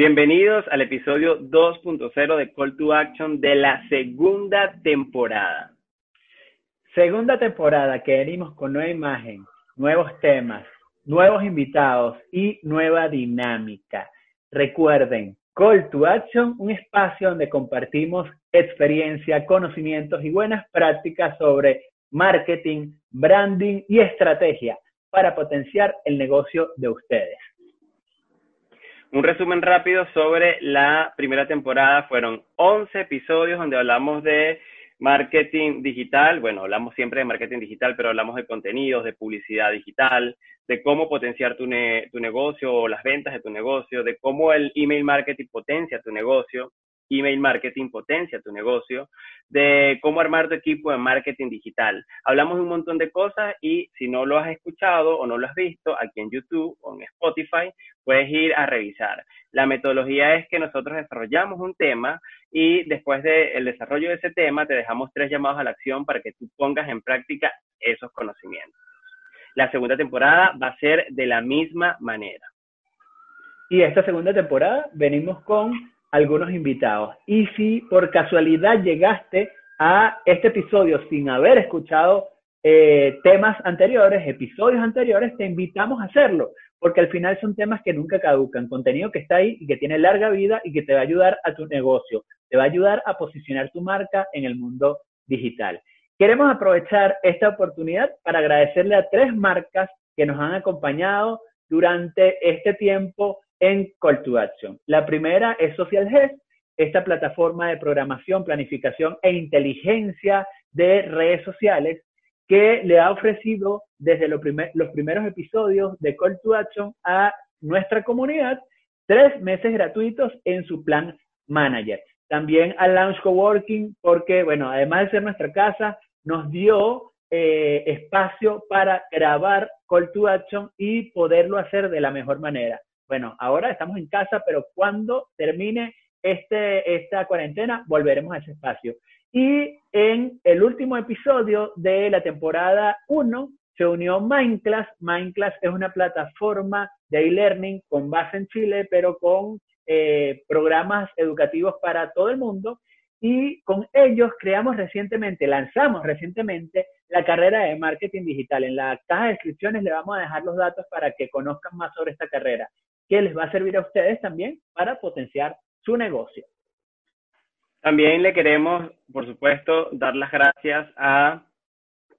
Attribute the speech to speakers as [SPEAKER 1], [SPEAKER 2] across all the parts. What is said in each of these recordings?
[SPEAKER 1] Bienvenidos al episodio 2.0 de Call to Action de la segunda temporada.
[SPEAKER 2] Segunda temporada que venimos con nueva imagen, nuevos temas, nuevos invitados y nueva dinámica. Recuerden, Call to Action, un espacio donde compartimos experiencia, conocimientos y buenas prácticas sobre marketing, branding y estrategia para potenciar el negocio de ustedes.
[SPEAKER 1] Un resumen rápido sobre la primera temporada. Fueron 11 episodios donde hablamos de marketing digital. Bueno, hablamos siempre de marketing digital, pero hablamos de contenidos, de publicidad digital, de cómo potenciar tu, tu negocio o las ventas de tu negocio, de cómo el email marketing potencia tu negocio, email marketing potencia tu negocio, de cómo armar tu equipo de marketing digital. Hablamos de un montón de cosas y si no lo has escuchado o no lo has visto aquí en YouTube o en Spotify, puedes ir a revisar. La metodología es que nosotros desarrollamos un tema y después del desarrollo de ese tema te dejamos tres llamados a la acción para que tú pongas en práctica esos conocimientos. La segunda temporada va a ser de la misma manera.
[SPEAKER 2] Y esta segunda temporada venimos con algunos invitados. Y si por casualidad llegaste a este episodio sin haber escuchado eh, temas anteriores, episodios anteriores, te invitamos a hacerlo, porque al final son temas que nunca caducan, contenido que está ahí y que tiene larga vida y que te va a ayudar a tu negocio, te va a ayudar a posicionar tu marca en el mundo digital. Queremos aprovechar esta oportunidad para agradecerle a tres marcas que nos han acompañado durante este tiempo en Call to Action. La primera es Social Health, esta plataforma de programación, planificación e inteligencia de redes sociales que le ha ofrecido desde los, primeros episodios de Call to Action a nuestra comunidad tres meses gratuitos en su plan manager. También a Launch Coworking, porque, bueno, además de ser nuestra casa, nos dio eh, espacio para grabar Call to Action y poderlo hacer de la mejor manera bueno, ahora estamos en casa, pero cuando termine este, esta cuarentena, volveremos a ese espacio. Y en el último episodio de la temporada 1 se unió Mindclass. Mindclass es una plataforma de e-learning con base en Chile, pero con eh, programas educativos para todo el mundo. Y con ellos creamos recientemente, lanzamos recientemente la carrera de marketing digital. En la caja de descripciones le vamos a dejar los datos para que conozcan más sobre esta carrera que les va a servir a ustedes también para potenciar su negocio.
[SPEAKER 1] También le queremos, por supuesto, dar las gracias a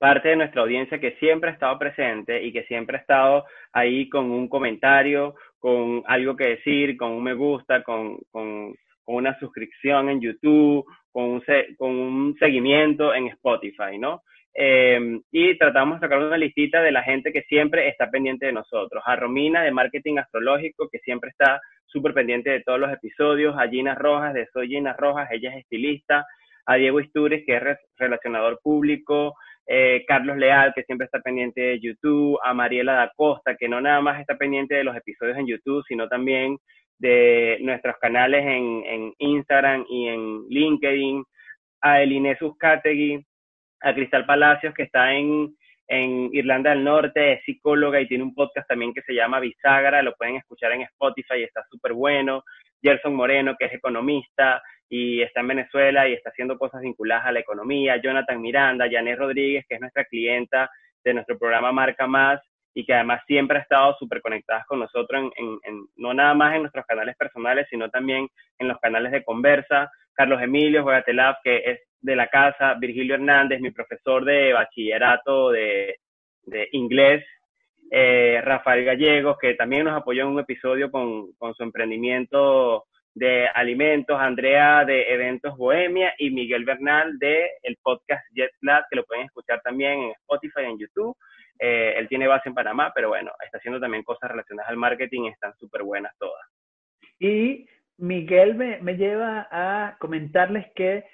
[SPEAKER 1] parte de nuestra audiencia que siempre ha estado presente y que siempre ha estado ahí con un comentario, con algo que decir, con un me gusta, con, con, una suscripción en YouTube, con un, con un seguimiento en Spotify, ¿no? Em, y tratamos de sacar una listita de la gente que siempre está pendiente de nosotros. A Romina de Marketing Astrológico, que siempre está súper pendiente de todos los episodios. A Gina Rojas de Soy Gina Rojas, ella es estilista. A Diego Istures, que es relacionador público. Eh, Carlos Leal, que siempre está pendiente de YouTube. A Mariela da Costa, que no nada más está pendiente de los episodios en YouTube, sino también de nuestros canales en, Instagram y en LinkedIn. A Eline Suscategui, a Cristal Palacios, que está en, en Irlanda del Norte, es psicóloga y tiene un podcast también que se llama Bisagra, lo pueden escuchar en Spotify, está súper bueno. Gerson Moreno, que es economista y está en Venezuela y está haciendo cosas vinculadas a la economía. Jonathan Miranda, Janet Rodríguez, que es nuestra clienta de nuestro programa Marca Más y que además siempre ha estado súper conectadas con nosotros, en, en, no nada más en nuestros canales personales, sino también en los canales de conversa. Carlos Emilio Juegatelab, que es de la casa, Virgilio Hernández, mi profesor de bachillerato de, de inglés, eh, Rafael Gallegos, que también nos apoyó en un episodio con, con su emprendimiento de alimentos, Andrea de Eventos Bohemia y Miguel Bernal de el podcast JetLab, que lo pueden escuchar también en Spotify, en YouTube. Eh, él tiene base en Panamá, pero bueno, está haciendo también cosas relacionadas al marketing están súper buenas todas.
[SPEAKER 2] Y Miguel me, me lleva a comentarles que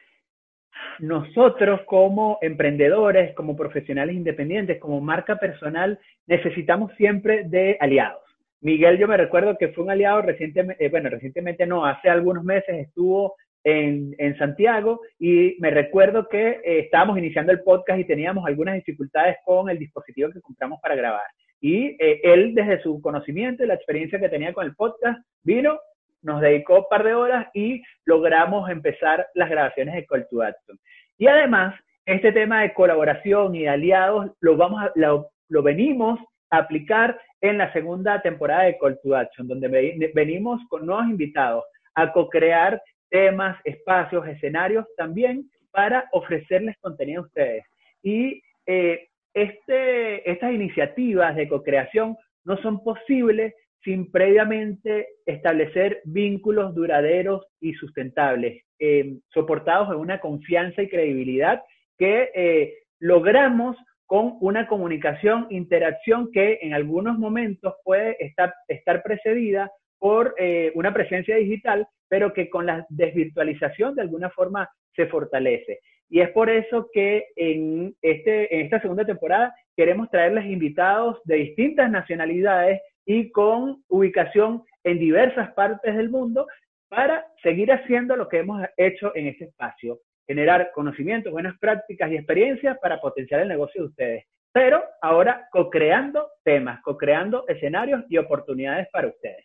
[SPEAKER 2] nosotros como emprendedores, como profesionales independientes, como marca personal, necesitamos siempre de aliados. Miguel, yo me recuerdo que fue un aliado recientemente, eh, bueno, recientemente no, hace algunos meses estuvo en, en Santiago y me recuerdo que eh, estábamos iniciando el podcast y teníamos algunas dificultades con el dispositivo que compramos para grabar. Y eh, él, desde su conocimiento y la experiencia que tenía con el podcast, vino nos dedicó un par de horas y logramos empezar las grabaciones de Call to Action. Y además, este tema de colaboración y aliados lo, vamos lo, lo venimos a aplicar en la segunda temporada de Call to Action, donde venimos con nuevos invitados a co-crear temas, espacios, escenarios también para ofrecerles contenido a ustedes. Y eh, este, estas iniciativas de co-creación no son posibles sin previamente establecer vínculos duraderos y sustentables, eh, soportados en una confianza y credibilidad que eh, logramos con una comunicación, interacción que en algunos momentos puede estar, precedida por eh, una presencia digital, pero que con la desvirtualización de alguna forma se fortalece. Y es por eso que en, este, en esta segunda temporada queremos traerles invitados de distintas nacionalidades y con ubicación en diversas partes del mundo para seguir haciendo lo que hemos hecho en este espacio, generar conocimientos, buenas prácticas y experiencias para potenciar el negocio de ustedes. Pero ahora co-creando temas, co-creando escenarios y oportunidades para ustedes.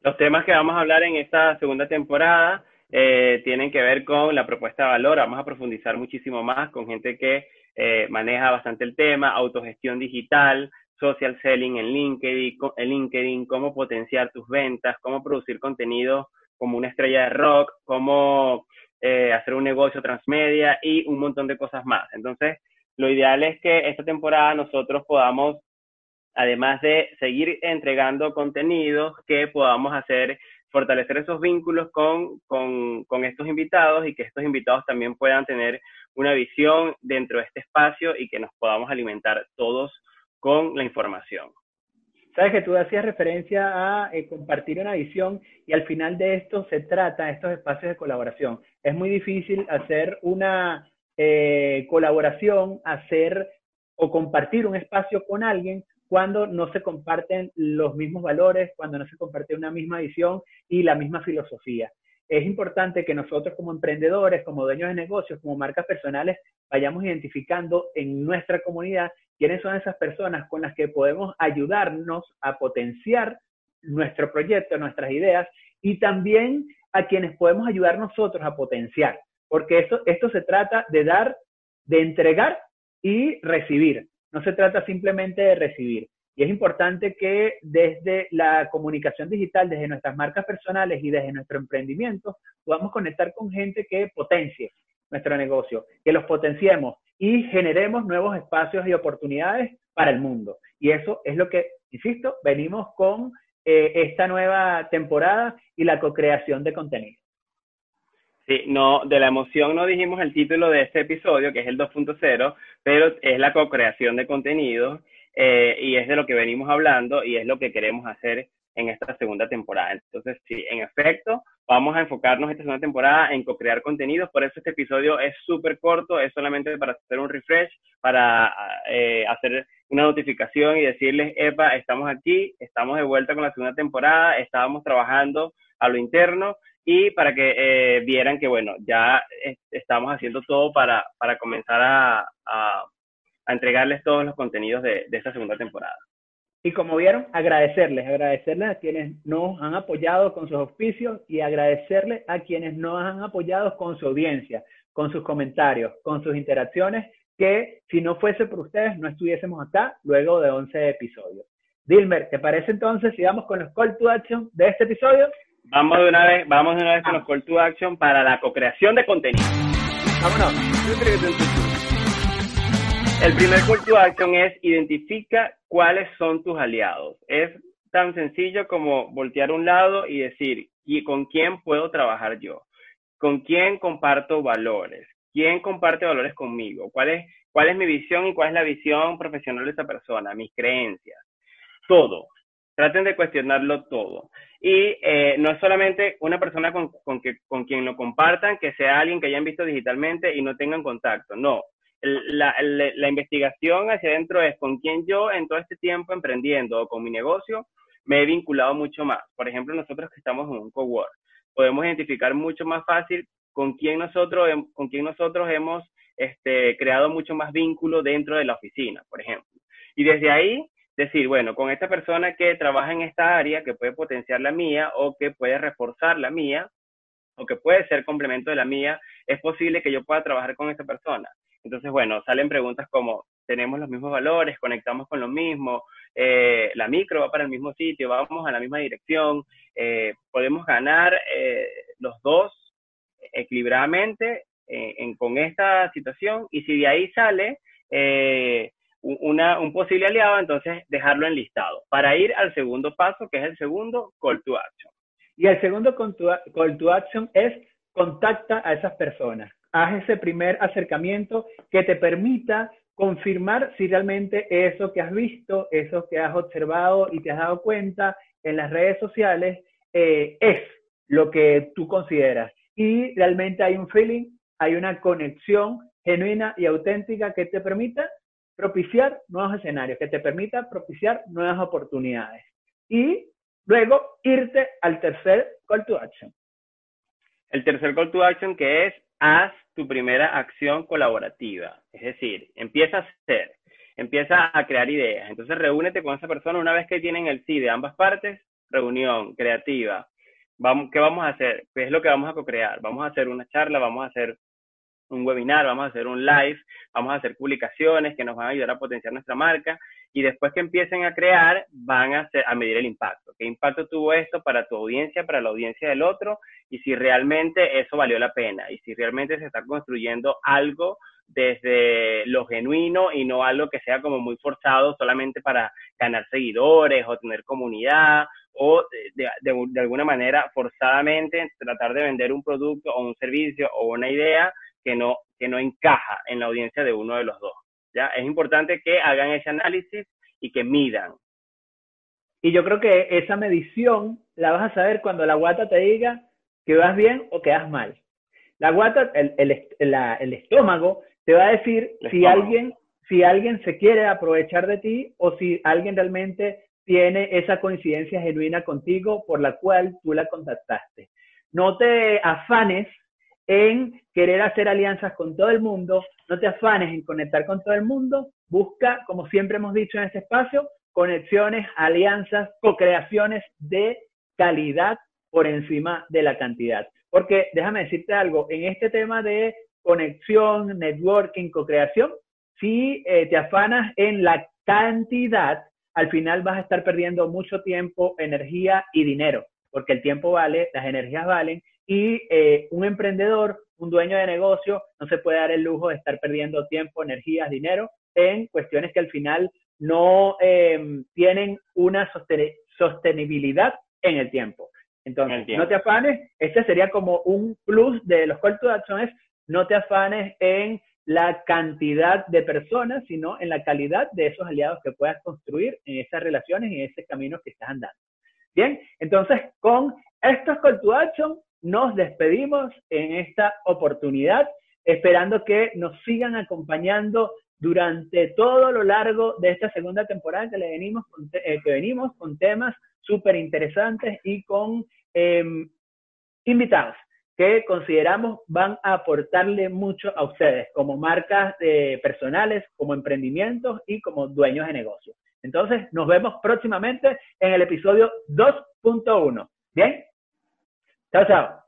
[SPEAKER 1] Los temas que vamos a hablar en esta segunda temporada eh, tienen que ver con la propuesta de valor. Vamos a profundizar muchísimo más con gente que eh, maneja bastante el tema, autogestión digital, social selling en LinkedIn, cómo potenciar tus ventas, cómo producir contenido como una estrella de rock, cómo eh, hacer un negocio transmedia y un montón de cosas más. Entonces, lo ideal es que esta temporada nosotros podamos, además de seguir entregando contenidos, que podamos hacer, fortalecer esos vínculos con, con, con estos invitados y que estos invitados también puedan tener una visión dentro de este espacio y que nos podamos alimentar todos con la información.
[SPEAKER 2] Sabes que tú hacías referencia a eh, compartir una visión y al final de esto se trata, estos espacios de colaboración. Es muy difícil hacer una eh, colaboración, hacer o compartir un espacio con alguien cuando no se comparten los mismos valores, cuando no se comparte una misma visión y la misma filosofía. Es importante que nosotros como emprendedores, como dueños de negocios, como marcas personales, vayamos identificando en nuestra comunidad quiénes son esas personas con las que podemos ayudarnos a potenciar nuestro proyecto, nuestras ideas y también a quienes podemos ayudar nosotros a potenciar, porque esto, esto se trata de dar, de entregar y recibir, no se trata simplemente de recibir. Y es importante que desde la comunicación digital, desde nuestras marcas personales y desde nuestro emprendimiento, podamos conectar con gente que potencie nuestro negocio, que los potenciemos y generemos nuevos espacios y oportunidades para el mundo. Y eso es lo que, insisto, venimos con eh, esta nueva temporada y la co-creación de contenido.
[SPEAKER 1] Sí, no, de la emoción no dijimos el título de este episodio, que es el 2.0, pero es la co-creación de contenidos eh, y es de lo que venimos hablando y es lo que queremos hacer en esta segunda temporada. Entonces, sí, en efecto, vamos a enfocarnos esta segunda temporada en co-crear contenidos, por eso este episodio es súper corto, es solamente para hacer un refresh, para eh, hacer una notificación y decirles, epa, estamos aquí, estamos de vuelta con la segunda temporada, estábamos trabajando a lo interno y para que eh, vieran que, bueno, ya estamos haciendo todo para, para comenzar a, a, entregarles todos los contenidos de, de esta segunda temporada.
[SPEAKER 2] Y como vieron, agradecerles, agradecerles a quienes nos han apoyado con sus auspicios y agradecerles a quienes nos han apoyado con su audiencia, con sus comentarios, con sus interacciones, que si no fuese por ustedes no estuviésemos acá luego de 11 episodios. Dilmer, ¿te parece entonces si vamos con los call to action de este episodio?
[SPEAKER 1] Vamos de una vez, vamos de una vez con los call to action para la co-creación de contenido. Vámonos. El primer call to action es identifica cuáles son tus aliados. Es tan sencillo como voltear un lado y decir, ¿y con quién puedo trabajar yo? ¿Con quién comparto valores? ¿Quién comparte valores conmigo? ¿Cuál es, cuál es mi visión y cuál es la visión profesional de esa persona? Mis creencias. Todo. Traten de cuestionarlo todo. Y eh, no es solamente una persona con, con, que, con quien lo compartan, que sea alguien que hayan visto digitalmente y no tengan contacto. No, la, la, investigación hacia adentro es con quién yo en todo este tiempo emprendiendo o con mi negocio me he vinculado mucho más. Por ejemplo, nosotros que estamos en un cowork, podemos identificar mucho más fácil con quién nosotros, con quién nosotros hemos este, creado mucho más vínculo dentro de la oficina, por ejemplo. Y desde ahí decir, bueno, con esta persona que trabaja en esta área, que puede potenciar la mía o que puede reforzar la mía, o que puede ser complemento de la mía, es posible que yo pueda trabajar con esa persona. Entonces, bueno, salen preguntas como, ¿tenemos los mismos valores? ¿Conectamos con lo mismo? Eh, ¿La micro va para el mismo sitio? ¿Vamos a la misma dirección? Eh, ¿Podemos ganar eh, los dos equilibradamente con esta situación? Y si de ahí sale una, un posible aliado, entonces dejarlo enlistado para ir al segundo paso, que es el segundo call to action.
[SPEAKER 2] Y el segundo call to action es contacta a esas personas. Haz ese primer acercamiento que te permita confirmar si realmente eso que has visto, eso que has observado y te has dado cuenta en las redes sociales eh, es lo que tú consideras. Y realmente hay un feeling, hay una conexión genuina y auténtica que te permita propiciar nuevos escenarios, que te permita propiciar nuevas oportunidades. Y luego irte al tercer call to action.
[SPEAKER 1] El tercer call to action que es haz tu primera acción colaborativa. Es decir, empieza a hacer, empieza a crear ideas. Entonces reúnete con esa persona una vez que tienen el sí de ambas partes, reunión creativa. Vamos, ¿Qué vamos a hacer? ¿Qué es lo que vamos a co-crear? Vamos a hacer una charla, vamos a hacer un webinar, vamos a hacer un live, vamos a hacer publicaciones que nos van a ayudar a potenciar nuestra marca y después que empiecen a crear van a, hacer, a medir el impacto. ¿Qué impacto tuvo esto para tu audiencia, para la audiencia del otro? Y si realmente eso valió la pena y si realmente se está construyendo algo desde lo genuino y no algo que sea como muy forzado solamente para ganar seguidores o tener comunidad o de, de alguna manera forzadamente tratar de vender un producto o un servicio o una idea que no, que no encaja en la audiencia de uno de los dos. ¿ya? Es importante que hagan ese análisis y que midan.
[SPEAKER 2] Y yo creo que esa medición la vas a saber cuando la guata te diga que vas bien o que vas mal. La guata, el, el, el estómago, te va a decir si alguien, si alguien se quiere aprovechar de ti o si alguien realmente tiene esa coincidencia genuina contigo por la cual tú la contactaste. No te afanes en querer hacer alianzas con todo el mundo, no te afanes en conectar con todo el mundo, busca, como siempre hemos dicho en este espacio, conexiones, alianzas, co-creaciones de calidad por encima de la cantidad. Porque déjame decirte algo, en este tema de conexión, networking, co-creación, si eh, te afanas en la cantidad, al final vas a estar perdiendo mucho tiempo, energía y dinero, porque el tiempo vale, las energías valen y eh, un emprendedor, un dueño de negocio, no se puede dar el lujo de estar perdiendo tiempo, energías, dinero en cuestiones que al final no em, tienen una sostenibilidad en el tiempo. Entonces, no te afanes, este sería como un plus de los call to actions, no te afanes en la cantidad de personas, sino en la calidad de esos aliados que puedas construir en esas relaciones y en ese camino que estás andando. Bien, entonces con estos call to action nos despedimos en esta oportunidad, esperando que nos sigan acompañando durante todo lo largo de esta segunda temporada que, le venimos, con, eh, temas súper interesantes y con em, invitados que consideramos van a aportarle mucho a ustedes como marcas eh, personales, como emprendimientos y como dueños de negocios. Entonces, nos vemos próximamente en el episodio 2.1. ¿Bien? Chao, chao.